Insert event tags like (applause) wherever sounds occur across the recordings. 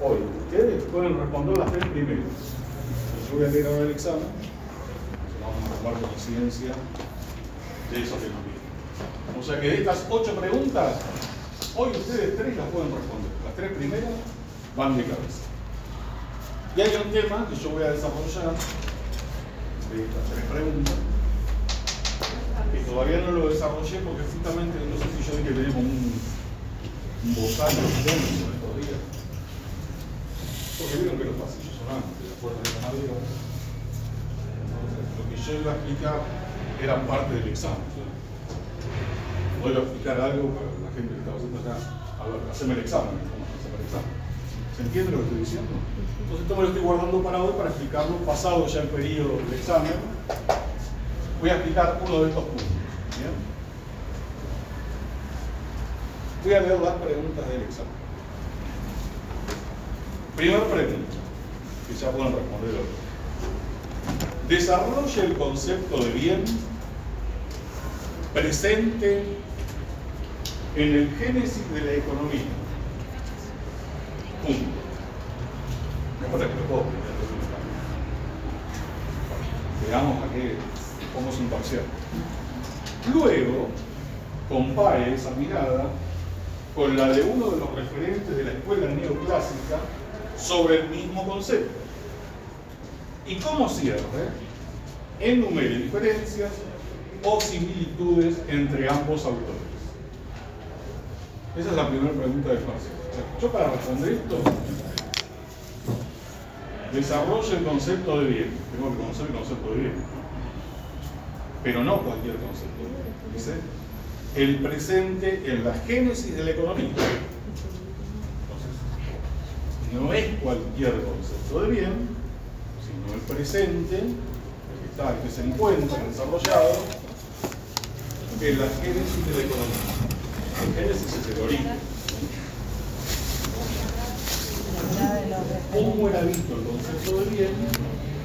hoy. Ustedes pueden responder las tres primeras. Yo voy a leer ahora el examen. Vamos a tomar conciencia de eso que nos viene. O sea que de estas ocho preguntas, hoy ustedes tres las pueden responder. Las tres primeras van de cabeza. Y hay un tema que yo voy a desarrollar de estas tres preguntas, que todavía no lo desarrollé porque justamente, no sé si yo dije que tenemos un, un. Porque que los pasillos son madera. Entonces, lo que yo iba a explicar era parte del examen. No iba a explicar algo para la gente que estaba haciendo acá. A ver, haceme el examen. ¿Se entiende lo que estoy diciendo? Entonces esto me lo estoy guardando para hoy para explicarlo pasado ya el periodo del examen. Voy a explicar uno de estos puntos. Voy a leer las preguntas del examen. Primera pregunta, que ya pueden responder hoy. Desarrolla el concepto de bien presente en el génesis de la economía. Punto. Mejor que lo. Veamos a qué somos imparcial. Luego, compare esa mirada con la de uno de los referentes de la escuela neoclásica sobre el mismo concepto. Y como cierre, enumere diferencias o similitudes entre ambos autores. Esa es la primera pregunta del parcial. Yo para responder esto, desarrollo el concepto de bien. Tengo que conocer el concepto de bien. Pero no cualquier concepto. Dice, el presente en la génesis de la economía. No es cualquier concepto de bien, sino el presente, el que está, el que se encuentra desarrollado en la génesis de la economía. El génesis es el origen. ¿Cómo era visto el concepto de bien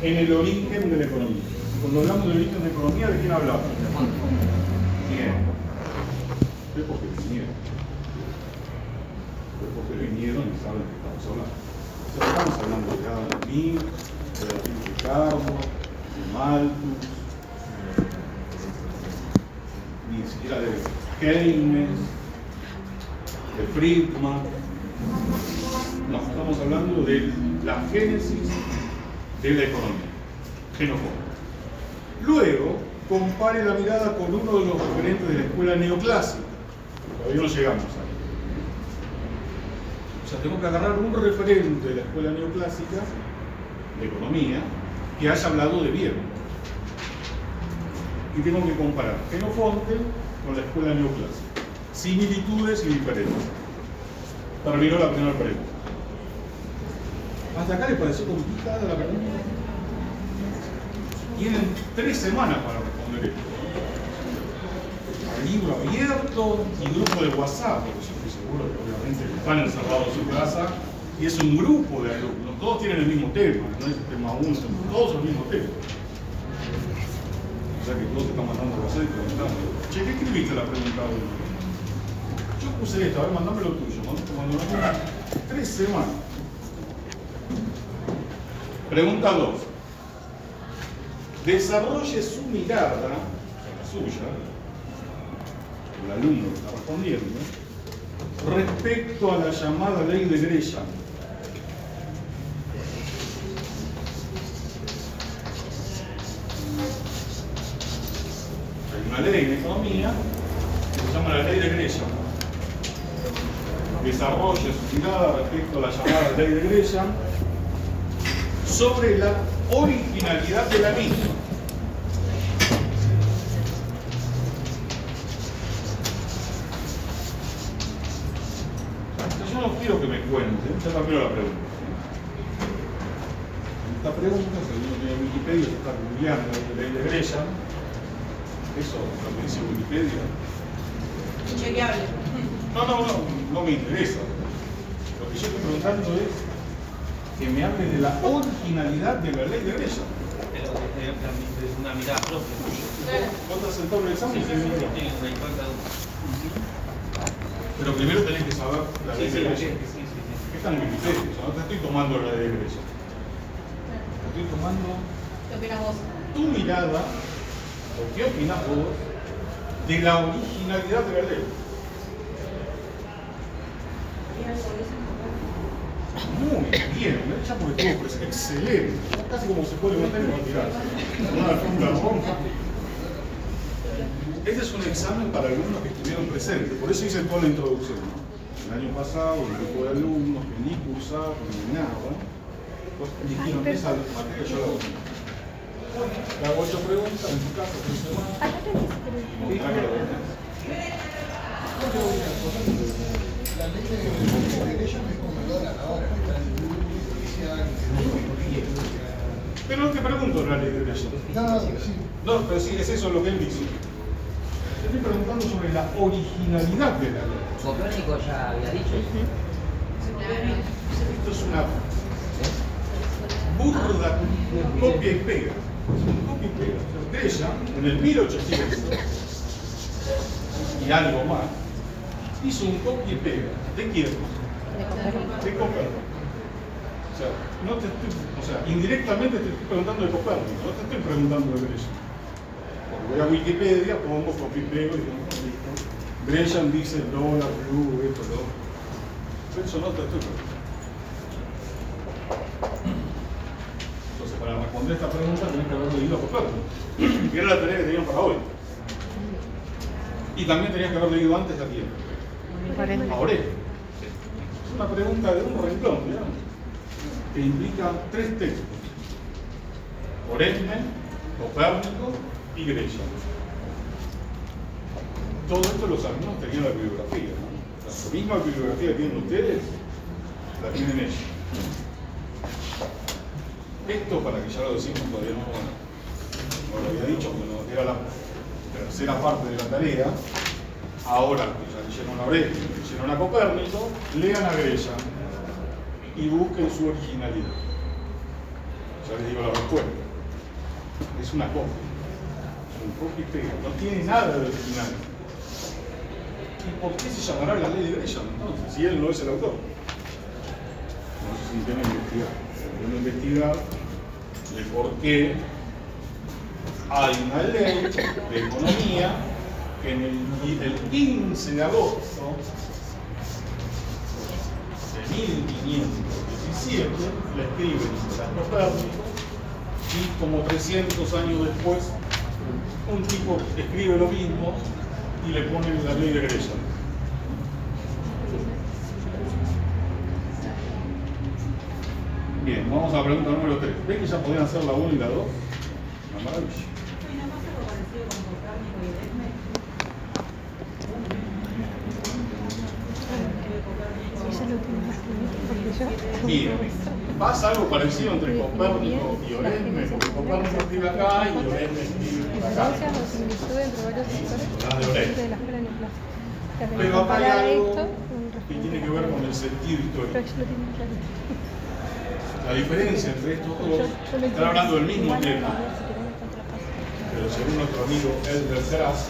en el origen de la economía? Cuando hablamos del origen de la economía, ¿de quién hablamos? Bien. Es porque vinieron. Es porque vinieron y saben de qué estamos hablando. O estamos hablando de Smith, de Ricardo, de Malthus, ni siquiera de Keynes, de Friedman. No, estamos hablando de la génesis de la economía, Genofonte. Luego, compare la mirada con uno de los referentes de la escuela neoclásica. Todavía no llegamos ahí. Tengo que agarrar un referente de la escuela neoclásica de economía que haya hablado de bien. Y tengo que comparar Genofonte con la escuela neoclásica. Similitudes y diferencias. Terminó la primera pregunta. ¿Hasta acá les pareció complicada la pregunta? Tienen tres semanas para responder esto. Libro abierto y grupo de WhatsApp, porque yo estoy seguro que están encerrados en su casa y es un grupo de alumnos, todos tienen el mismo tema, no es tema uno, todos el mismo tema. O sea que todos te están mandando WhatsApp y preguntando, che, ¿qué escribiste la pregunta hoy? Yo puse esto, a ver, mandame lo tuyo, cuando quedan tres semanas. Pregunta 2. Desarrolle su mirada, la suya, el alumno que está respondiendo, respecto a la llamada ley de Gresham. Hay una ley en economía que se llama la ley de Gresham. Desarrolle su mirada respecto a la llamada ley de Gresham sobre la originalidad de la misma. No quiero que me cuenten, ya también la pregunta. Esta pregunta, si uno tiene Wikipedia, se está googleando la ley de Gresham. Eso lo que dice Wikipedia. Chequeable. No, no, no, no me interesa. Lo que yo estoy preguntando es que me hable de la originalidad de la ley de Gresham. Pero es es una mirada propia. ¿Vos estás sentado en el examen? Sí, sí, sí. Pero primero tenés que saber la ley Sí, sí, de sí, En no te estoy tomando la de Grecia. Te estoy tomando ¿Qué opinas vos? tu mirada, o qué opinas vos, de la originalidad de la ley. Muy bien, ¿no? ya porque todo pues, excelente, casi como se puede meter y alfombra roja. Este es un examen para alumnos que estuvieron presentes, por eso hice toda la introducción. El año pasado, un grupo de alumnos que ni cursaban ni nada, pues eligieron esa materia, yo la doy. Te hago ocho preguntas en tu casa, tres semanas. Que. La ley de derecho es como el dólar ahora. Pero no te pregunto la ley de sí. No, pero sí, es eso lo que él dice. Te estoy preguntando sobre la originalidad de la ley. Copérnico ya había dicho. Esto es una burda copia y pega. Es un copia y pega. Ella, en el 1800 y algo más, hizo un copia y pega. ¿De quién? De Copérnico. O sea, no te estoy, o sea, indirectamente te estoy preguntando de Copérnico, no te estoy preguntando de Gresham. Porque voy a Wikipedia, pongo copia y pego y digo, "Ah, listo. Gresham dice el dólar, blue, esto, lo otro. Eso no preguntando. Entonces, para responder esta pregunta tenés que haber leído a Copérnico, (clears throat) que era la tarea que tenían para hoy. Y también tenías que haber leído antes a quién. A Aurelio. Es una pregunta de un renglón, que implica tres textos. Oresme, Copérnico y Gresham. Todo esto los alumnos tenían la bibliografía, ¿no? La misma bibliografía que tienen ustedes, la tienen ellos. Esto, para que ya lo decimos, todavía no, lo había dicho, porque no, era la tercera parte de la tarea. Ahora que ya leyeron a Aurelio, leyeron a Copérnico, lean a Gresham y busquen su originalidad. Ya les digo la respuesta. Es una copia. Es un copia y pega. No tiene nada de original. ¿Y por qué se llamará la ley de Gresham entonces? Si él no es el autor. No sé tienen que investigar. Tienen que investigar de por qué hay una ley de economía que en el, el 15 de agosto de 1517 la escribe Nicolás Copérnico y como 300 años después un tipo escribe lo mismo y le pone la ley de Gresham. Bien, vamos a la pregunta número 3. ¿Ven que ya podían hacer la 1 y la 2? Una maravilla. Bien. Pasa algo parecido entre Copérnico y Oresme, porque Copérnico escribe acá y Oresme escribe. Diferencias o similitudes entre varios sectores La de la escuela neoclásica. Pero comparar algo que tiene que ver con el sentido histórico. La diferencia entre estos dos, están hablando del mismo tema, pero según nuestro amigo Edgar Seraz,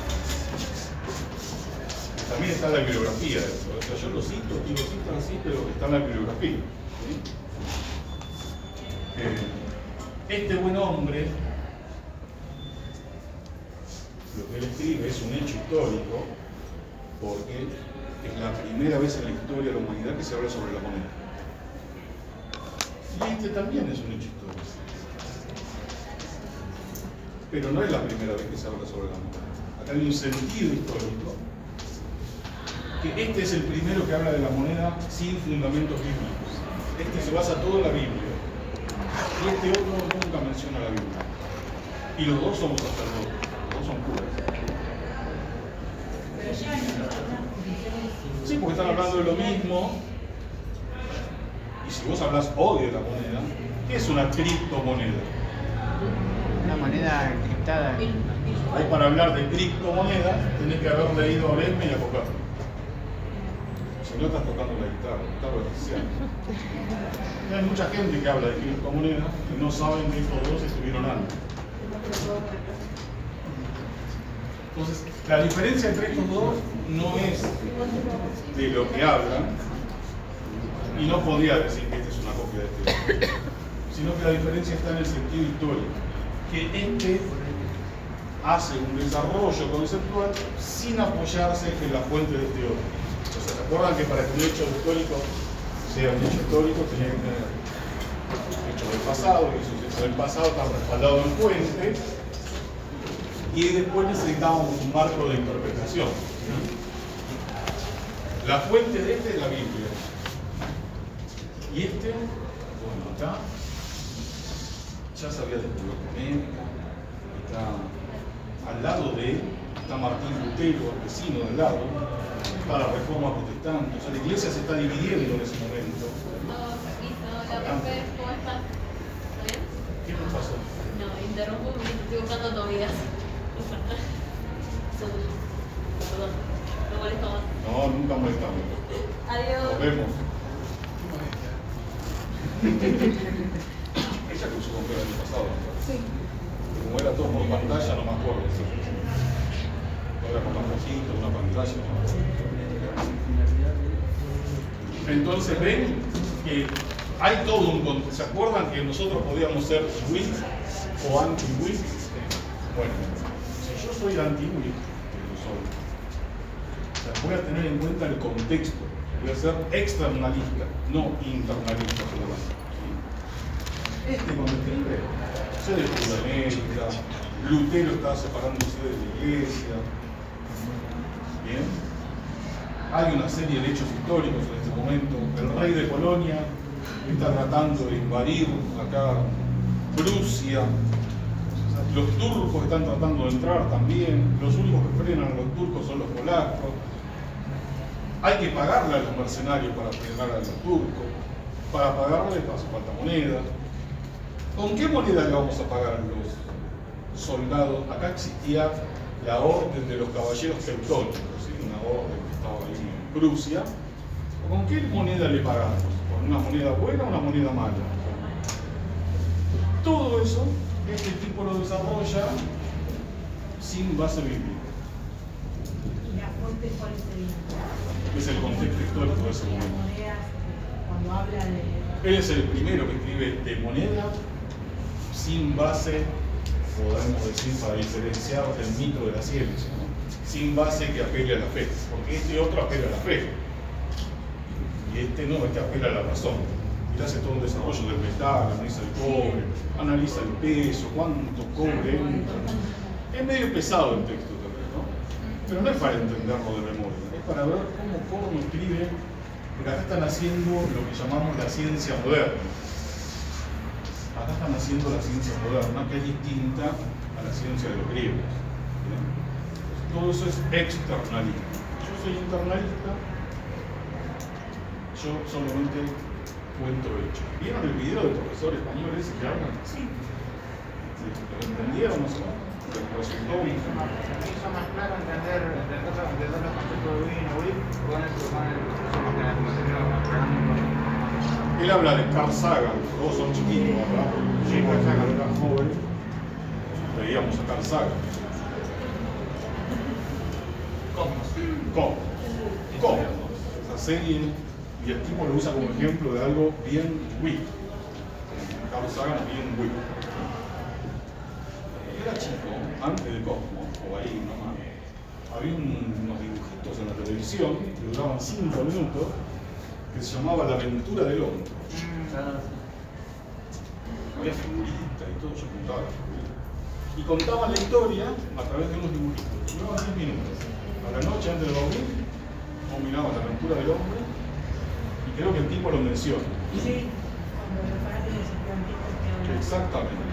también está en la bibliografía de esto. O sea, yo lo cito y lo cito así, pero está en la bibliografía. ¿sí? Eh, este buen hombre, lo que él escribe es un hecho histórico, porque es la primera vez en la historia de la humanidad que se habla sobre la moneda. Y este también es un hecho histórico. Pero no es la primera vez que se habla sobre la moneda. Acá hay un sentido histórico, que este es el primero que habla de la moneda sin fundamentos bíblicos. Este se basa todo en la Biblia. Y este otro nunca menciona la Biblia. Y los dos somos sacerdotes, son curas. Sí, porque están hablando de lo mismo. Y si vos hablas hoy de la moneda, ¿qué es una criptomoneda? Una moneda encriptada. Vos para hablar de criptomonedas tenés que haber leído a Oresme y a Copérnico. Si no estás tocando la guitarra, estás beneficiando. Y Hay mucha gente que habla de criptomonedas y no saben que estos dos estuvieron antes. Entonces, la diferencia entre estos dos no es de lo que hablan, Y no podría decir que esta es una copia de este sino que la diferencia está en el sentido histórico, que este hace un desarrollo conceptual sin apoyarse en la fuente de este otro. O sea, ¿se acuerdan que para que un hecho histórico sea un hecho histórico tenía que tener hechos del pasado, y esos hechos del pasado están respaldados en fuente, y después necesitábamos un marco de interpretación. La fuente de este es la Biblia. Y este, bueno, acá ya se había descubierto América, está al lado de él, está Martín Lutero, el vecino del lado, está la reforma protestante, o sea, la iglesia se está dividiendo en ese momento. ¿Qué nos pasó? No, interrumpo porque estoy buscando Tobías. No más. Nunca molestamos. Adiós. Nos vemos. Ella cruzó con el año pasado, ¿no? Sí. Como era todo por pantalla, no me acuerdo. Ahora con la cosita, una pantalla. Entonces ven que hay todo un con- ¿Se acuerdan que nosotros podíamos ser WIT o anti-WIT? Bueno, yo soy soy, o sea, voy a tener en cuenta el contexto. Voy a ser externalista, no internalista solamente. Este cuando escribe, se descubre América, Lutero está separándose de la iglesia. Bien. Hay una serie de hechos históricos en este momento. El rey de Polonia está tratando de invadir acá Prusia. Los turcos están tratando de entrar también. Los únicos que frenan a los turcos son los polacos. Hay que pagarle a los mercenarios para frenar a los turcos. Para pagarles hace falta moneda. ¿Con qué moneda le vamos a pagar a los soldados? Acá existía la orden de los caballeros teutónicos, una orden que estaba ahí en Prusia. ¿Con qué moneda le pagamos? ¿Con una moneda buena o una moneda mala? Todo eso, este tipo lo desarrolla sin base bíblica. ¿Y la fuente cuál sería? Es el contexto histórico de ese momento. Monedas, cuando habla de... Él es el primero que escribe de moneda sin base, podemos decir, para diferenciar el mito de la ciencia, ¿no? sin base que apele a la fe, porque este otro apela a la fe, y este no, este apela a la razón. Y hace todo un desarrollo del metal, analiza el cobre, analiza el peso, cuánto cobre entra. Es medio pesado el texto también, ¿no? Pero no es para entenderlo de memoria, es para ver cómo Corno escribe, porque acá están haciendo lo que llamamos la ciencia moderna. Acá están haciendo la ciencia moderna, que es distinta a la ciencia de los griegos. ¿bien? Todo eso es externalista. Yo soy internalista, yo solamente cuento hechos. ¿Vieron el video del profesor español ese que hablan? Sí. ¿Lo entendieron o? ¿Les resultó? Me hizo más, claro entender, entender, entender los conceptos de Win o Win con el material Él habla de Carl Sagan, todos son chiquitos, ¿verdad? Sí, Carl Sagan. Era joven, veíamos a Carl Sagan. ¿Cómo? ¿Cómo? Esa serie, y el tipo lo usa como ejemplo de algo bien weak. Carl Sagan es bien weak. Era chico, antes de Cosmo, o ahí nomás, había un- unos dibujitos en la televisión que duraban 5 minutos que se llamaba La aventura del hombre. Había figuritas y todo, yo contaba las figuritas. Y contaban la historia a través de unos dibujitos. Duraban 10 minutos. A la noche antes de dormir, vos mirabas la aventura del hombre creo que el tipo lo menciona. Sí, cuando. Exactamente.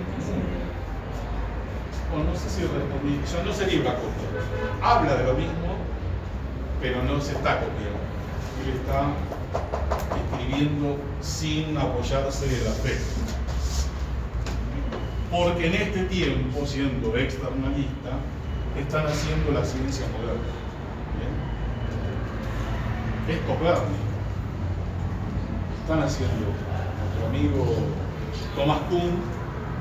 Bueno, no sé si respondí, ya no sería una copia. Habla de lo mismo, pero no se está copiando. Él está escribiendo sin apoyarse de la fe. Porque en este tiempo, siendo externalista, están haciendo la ciencia moderna. ¿Bien? Es Copérnico. Están haciendo, nuestro amigo Thomas Kuhn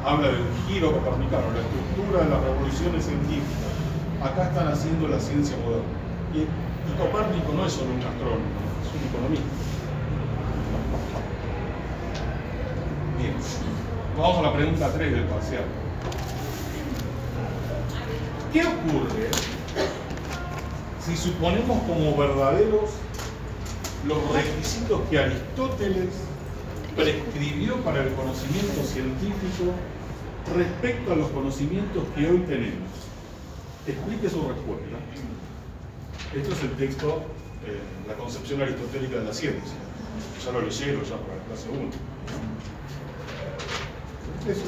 habla del giro copernicano, la estructura de las revoluciones científicas. Acá están haciendo la ciencia moderna. Y, y Copérnico no es solo un astrónomo, es un economista. Bien. Vamos a la pregunta 3 del parcial. ¿Qué ocurre si suponemos como verdaderos los requisitos que Aristóteles prescribió para el conocimiento científico respecto a los conocimientos que hoy tenemos? Explique su respuesta. Esto es el texto, eh, la concepción aristotélica de la ciencia. Ya lo leyeron ya para la clase 1. Eso, eso.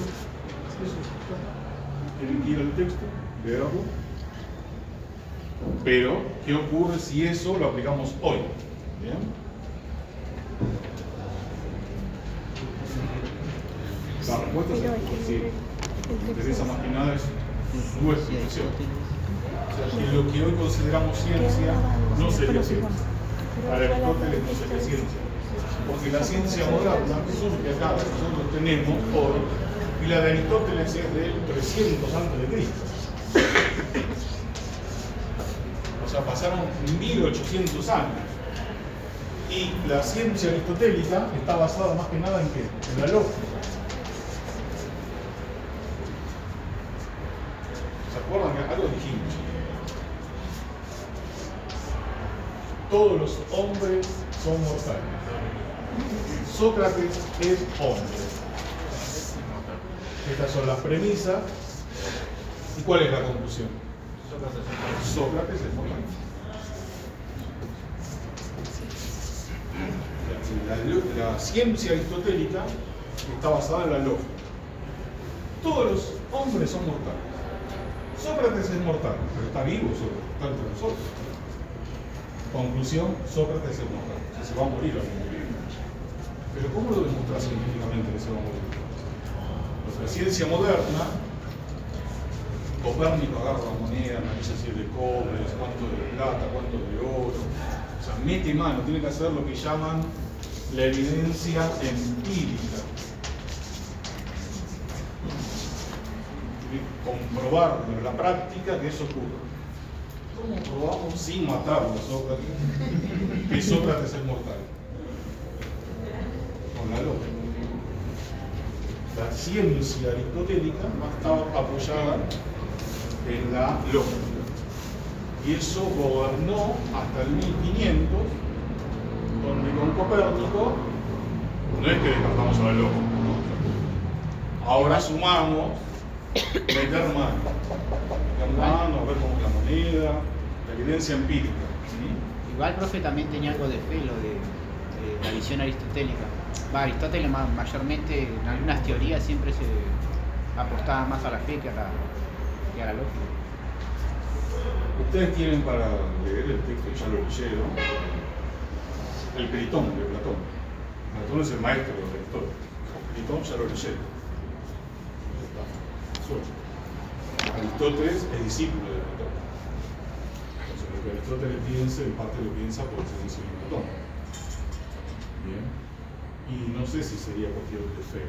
Tienen que ir al texto, leerlo. Pero, ¿qué ocurre si eso lo aplicamos hoy? La respuesta es que sí. el Me interesa más que nada es su explicación. O sea, que lo que hoy consideramos ciencia no sería ciencia. Para Aristóteles no sería ciencia. Porque la ciencia moderna surge acá, que nosotros tenemos hoy, y la de Aristóteles es del 300 antes de Cristo. O sea, pasaron 1800 años. Y la ciencia aristotélica está basada más que nada en qué? En la lógica. ¿Se acuerdan que algo dijimos? Todos los hombres son mortales. Sócrates es hombre. Estas son las premisas. ¿Y cuál es la conclusión? Sócrates es mortal. La, ciencia aristotélica está basada en la lógica. Todos los hombres son mortales. Sócrates es mortal, pero está vivo, Sócrates, entre nosotros. Conclusión, Sócrates es mortal. O se va a morir algún día. Pero ¿cómo lo demuestra científicamente que se va a morir? La ciencia moderna, Copérnico agarra la moneda, analiza si es de cobre, cuánto de plata, cuánto de oro. O sea, mete mano, tiene que hacer lo que llaman la evidencia empírica. Comprobar en la práctica que eso ocurre. ¿Cómo probamos sin matarlo a Sócrates que Sócrates es mortal? Con la lógica. La ciencia aristotélica estaba apoyada en la lógica. Y eso gobernó hasta el 1500, con Copérnico no es que descartamos a la lógica. ¿no? Ahora sumamos meter mano. Meter mano, ver cómo es la moneda, la evidencia empírica. ¿sí? Igual, profe, también tenía algo de fe lo de, de la visión aristotélica. Va, Aristóteles ma- mayormente en algunas teorías siempre se apostaba más a la fe que a la, que a la lógica. Ustedes tienen para leer el texto, ya lo leyeron, el Critón de Platón. Platón es el maestro. El lo leyeron. Ya. Suelto. Aristóteles es discípulo de Platón. Entonces, lo que Aristóteles piensa, en parte lo piensa por excelencia de Platón. Bien. Y no sé si sería cuestión de fe.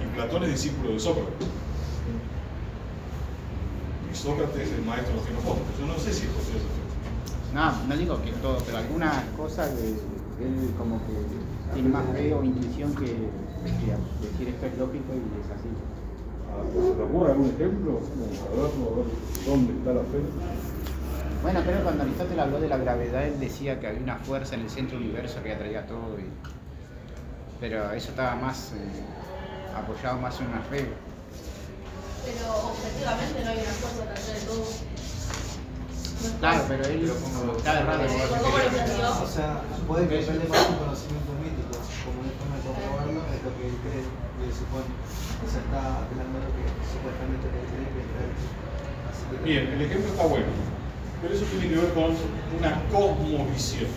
Y Platón es discípulo de Sócrates. Y Sócrates es el maestro de los. Yo no sé si es ese fe. No, no digo que todo, pero algunas cosas de, él como que tiene más fe o intuición que, que decir esto es lógico y es así. ¿Se te ocurre algún ejemplo? Dónde está la fe. Bueno, pero cuando Aristóteles habló de la gravedad, él decía que había una fuerza en el centro del universo que atraía todo. y- Pero eso estaba más eh, apoyado más en una fe. Pero objetivamente no hay una fuerza que hacer todo. Claro, pero él está errado. O sea, puede que depende más de un conocimiento mítico, como una forma de comprobarlo es lo que él cree y él supone. O sea, está apelando a lo que supuestamente él cree que es Bien, el ejemplo está bueno. Pero eso tiene que ver con una cosmovisión.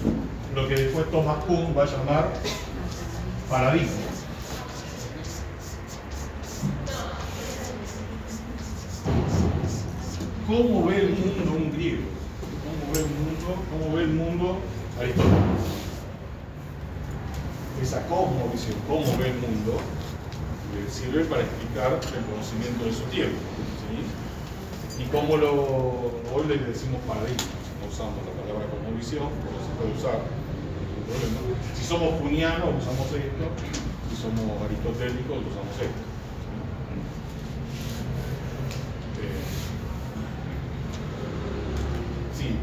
Lo que después Thomas Kuhn va a llamar paradigma. ¿Cómo ve el mundo un griego? ¿Cómo ve el mundo, Aristóteles? Esa cosmovisión, cómo ve el mundo, le sirve para explicar el conocimiento de su tiempo. Y cómo lo, hoy le decimos paradigma, no usamos la palabra cosmovisión, pero se puede usar. Si somos junianos, usamos esto. Si somos aristotélicos, usamos esto. Eh, sí,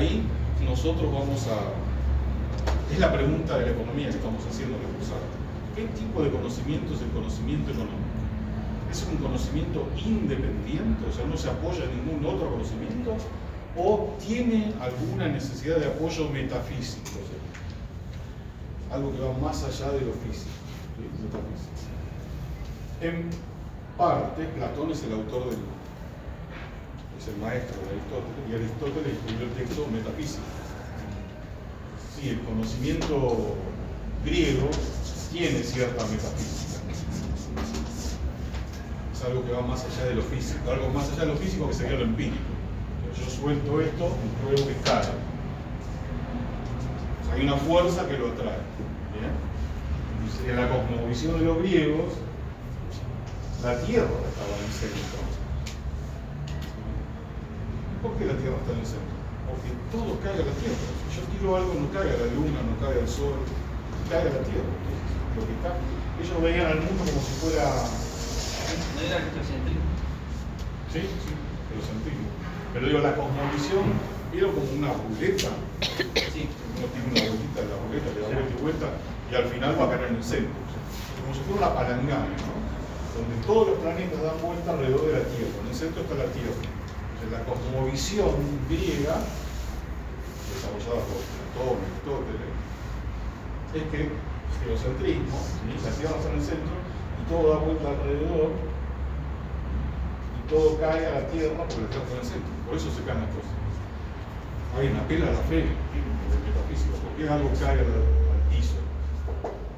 ahí nosotros vamos a... Es la pregunta de la economía que estamos haciendo cursada. ¿Qué tipo de conocimiento es el conocimiento económico? ¿Es un conocimiento independiente? O sea, no se apoya en ningún otro conocimiento o tiene alguna necesidad de apoyo metafísico, o sea, algo que va más allá de lo físico. En parte, Platón es el autor del es el maestro de Aristóteles y Aristóteles escribió el texto metafísico. Sí, el conocimiento griego tiene cierta metafísica. Es algo que va más allá de lo físico, algo más allá de lo físico que sería lo empírico yo suelto esto y pruebo que cae. O hay una fuerza que lo atrae. ¿bien? En la cosmovisión de los griegos, la Tierra estaba en el centro. ¿Por qué la Tierra está en el centro? Porque todo cae a la Tierra. Si yo tiro algo, no cae a la Luna, no cae al Sol, cae a la Tierra. Entonces, lo que está, ellos veían al mundo como si fuera... ¿No era cristocentrismo? Sí, sí, celocentrismo. Pero digo, la cosmovisión era como una ruleta. Sí. Uno tiene una bolita de la ruleta, le da vuelta y vuelta, y al final va a caer en el centro. Como si fuera una palangana, ¿no? Donde todos los planetas dan vuelta alrededor de la Tierra. En el centro está la Tierra. La cosmovisión griega, desarrollada por Platón, Aristóteles, es que el geocentrismo, la Tierra está en el centro y todo da vuelta alrededor y todo cae a la Tierra porque la Tierra está en el centro. Por eso se caen las cosas. Hay una pela a la fe del metafísico, porque algo cae al, al piso.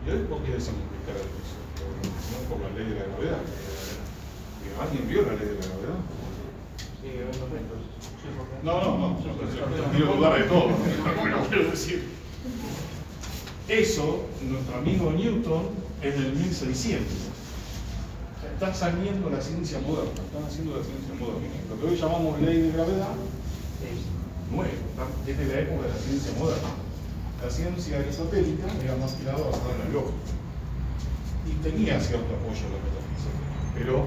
¿Y hoy por qué decimos que cae al piso? No por la ley de la gravedad. ¿Alguien vio la ley de la gravedad? No, no, no, no quiero dudar de todo. Quiero decir, eso, nuestro amigo Newton, es del 1600. O sea, Está saliendo la ciencia moderna, están haciendo la ciencia moderna. Lo que hoy llamamos ley de gravedad es nuevo, es de la época de la ciencia moderna. La ciencia aristotélica era más que nada basada en la lógica. Y tenía cierto apoyo en la metafísica, pero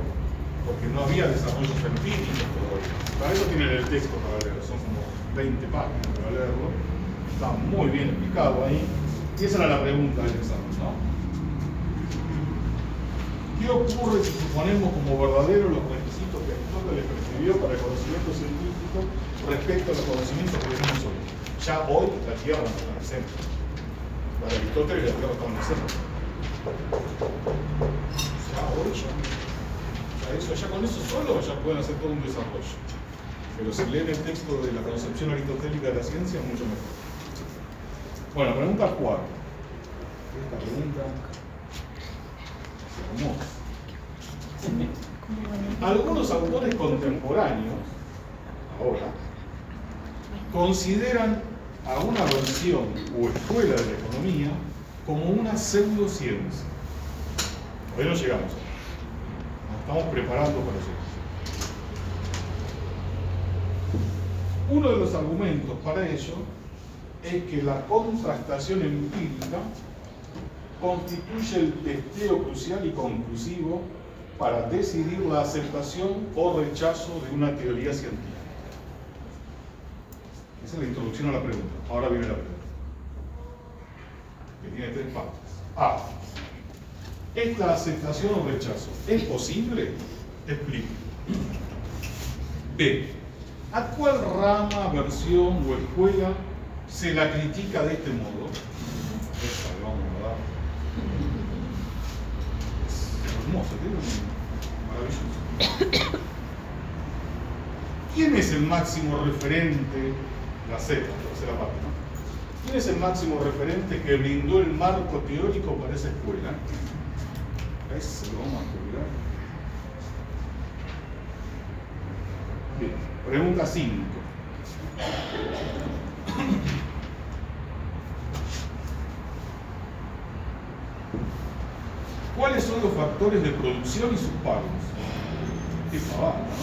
porque no había desarrollos empíricos todavía. Para eso tienen el texto para leer, son como 20 páginas para leerlo. Está muy bien explicado ahí. Y esa era la pregunta del examen, ¿no? ¿Qué ocurre si suponemos como verdaderos los requisitos que Aristóteles prescribió para el conocimiento científico respecto a los conocimientos que tenemos hoy? Ya hoy la Tierra no está en el centro. Para Aristóteles la Tierra está en el centro. Ya hoy ya, eso, ya con eso solo ya pueden hacer todo un desarrollo. Pero si leen el texto de la concepción aristotélica de la ciencia, mucho mejor. Bueno, pregunta 4. Esta pregunta. Algunos autores contemporáneos, ahora, consideran a una versión o escuela de la economía como una pseudociencia. Hoy no llegamos. Estamos preparando para eso. Uno de los argumentos para ello es que la contrastación empírica constituye el testeo crucial y conclusivo para decidir la aceptación o rechazo de una teoría científica. Esa es la introducción a la pregunta. Ahora viene la pregunta. Que tiene tres partes. A. ¿Esta aceptación o rechazo es posible? Explique. B. ¿A cuál rama, versión o escuela se la critica de este modo? Esta le vamos a dar. Es hermoso, un- maravilloso. ¿Quién es el máximo referente? La Z, la tercera parte, ¿no? ¿Quién es el máximo referente que brindó el marco teórico para esa escuela? A ese lo vamos a colgar. Bien, pregunta 5. ¿Cuáles son los factores de producción y sus pagos? Qué pavada, ¿no?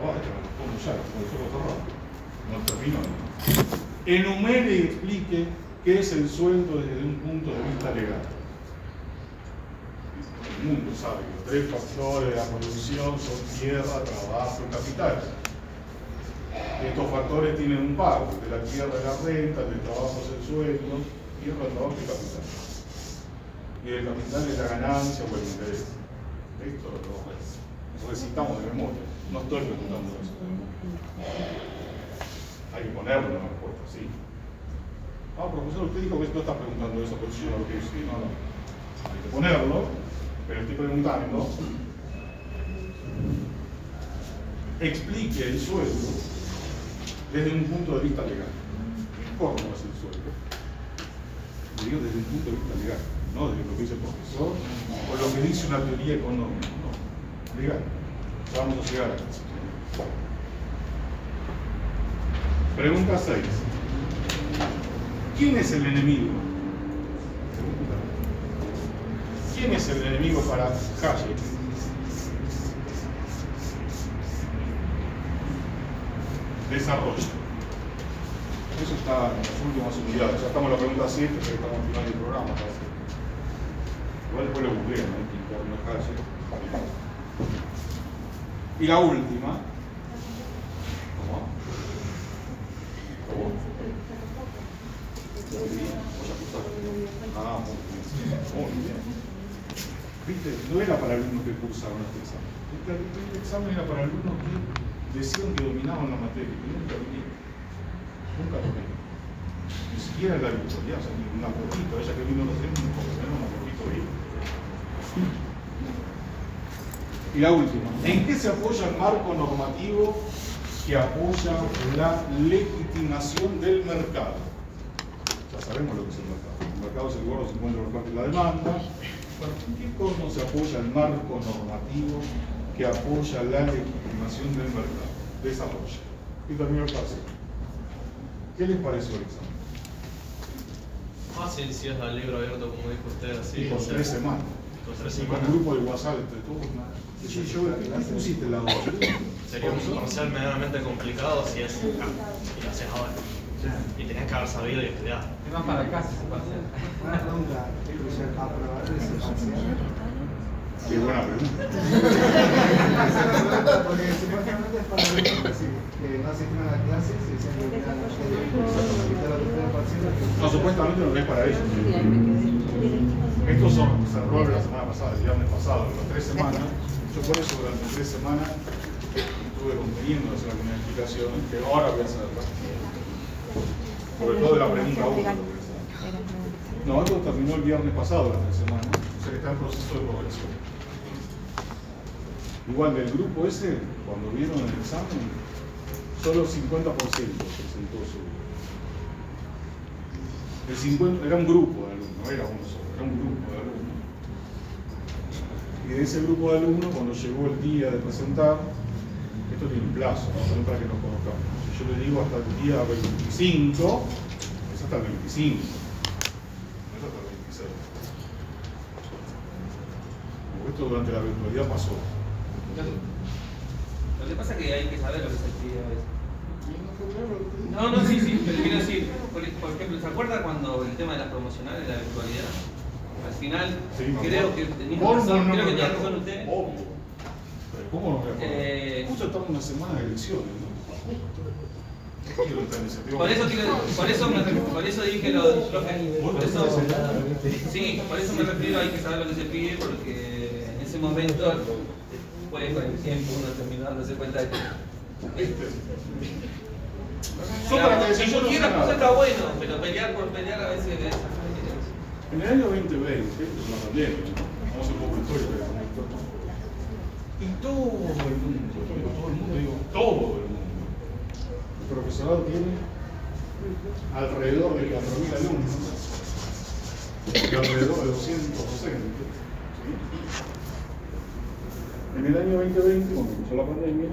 Pavada, respondo ya, porque yo lo. No termino. enumere y explique qué es el sueldo desde un punto de vista legal. Mundo sabe que los tres factores de la producción son tierra, trabajo y capital. Estos factores tienen un pago, de la tierra la renta, el del trabajo es el sueldo, tierra, trabajo y capital. Y el capital es la ganancia o el interés. Esto lo recitamos de memoria, no estoy preguntando eso. Hay que ponerlo en la respuesta, sí. No, profesor, usted dijo que no está preguntando eso, pero no no, no. Hay que ponerlo, pero estoy preguntando. Explique el sueldo desde un punto de vista legal. ¿Cómo es el sueldo? Digo desde un punto de vista legal, no desde lo que dice el profesor o lo que dice una teoría económica, no. Legal. Vamos a llegar a eso. Pregunta 6. ¿Quién es el enemigo? ¿Quién es el enemigo para Hayek? Desarrollo. Eso está en las últimas unidades. Ya estamos en la pregunta 7, pero estamos al final del programa. parece. Igual después lo googlean, ¿no? Que interno Hayek. Y la última. ¿Cómo? ¿Cómo? Ah, muy bien. Muy bien. Viste, no era para alumnos que cursaron este examen. Este, este examen era para alumnos que decían que dominaban la materia, que nunca vinieron. Nunca lo vieron. Ni siquiera la virtualidad, o ni una poquito. Ella que vino recién, por lo menos una poquito vino. Y la última, ¿en qué se apoya el marco normativo que apoya la legitimación del mercado? Ya sabemos lo que es el mercado. El mercado es el lugar donde se encuentra la demanda. Bueno, ¿En qué cosa se apoya el marco normativo que apoya la legitimación del mercado? Desarrollo. Y termino el fácil. ¿Qué les pareció el examen? Fácil si es al libro abierto, como dijo usted, así. y con tres semanas. Con tres Y con semanas. un grupo de WhatsApp entre todos. Sí, yo, ¿qué pusiste la dos? Sería un parcial medianamente complicado si es y lo haces ahora. Y tenés que haber sabido y estudiado. Es más para casa ese parcial. Una pregunta, ¿aprobar ese parcial? Qué buena pregunta. (laughs) Porque supuestamente es para alumnos que no asisten a las clases y se parcial. No, supuestamente no es para ellos. Estos son, se robaron la semana pasada, el viernes pasado, las tres semanas. Yo por eso durante tres semanas estuve conteniendo hacer algunas explicaciones que ahora voy a hacer. Sobre todo de la pregunta 1. No, esto terminó el viernes pasado, la tres semanas. O sea que está en proceso de progresión. Igual del grupo ese, cuando vieron el examen, solo 50% presentó su. El 50, era un grupo de alumnos, no era uno solo, era un grupo de alumnos. Y de ese grupo de alumnos, cuando llegó el día de presentar, esto tiene un plazo, ¿no? También para que nos conozcamos. Yo le digo hasta el día 25, es hasta el 25, no es hasta el 26. Como esto durante la virtualidad pasó. Lo que pasa es que hay que saber lo que se pide a veces. No, no, sí, sí, pero quiero decir, por, por ejemplo, ¿se acuerda cuando el tema de las promocionales de la virtualidad? Al final, Sí, creo que tenía ¿Cómo razón, no creo que tenía razón usted. Obvio. Pero ¿cómo no me acuerdo? Eh, Justo estamos en una semana de elecciones, ¿no? Por eso, por eso, me, por eso dije lo, lo- Vos por eso, sí, por eso me refiero, hay que saber lo que se pide, porque en ese momento, puede con el tiempo uno terminar dándose cuenta de que Yo para que Claro, si yo no sé cualquier cosa nada. está bueno, pero pelear por pelear a veces es... En el año 2020, esto es una pandemia, ¿no? vamos un poco de. Y todo el mundo, todo el mundo, digo todo el mundo. El profesorado tiene alrededor de 4.000 alumnos y alrededor de 200 docentes. En el año 2020, cuando empezó la pandemia,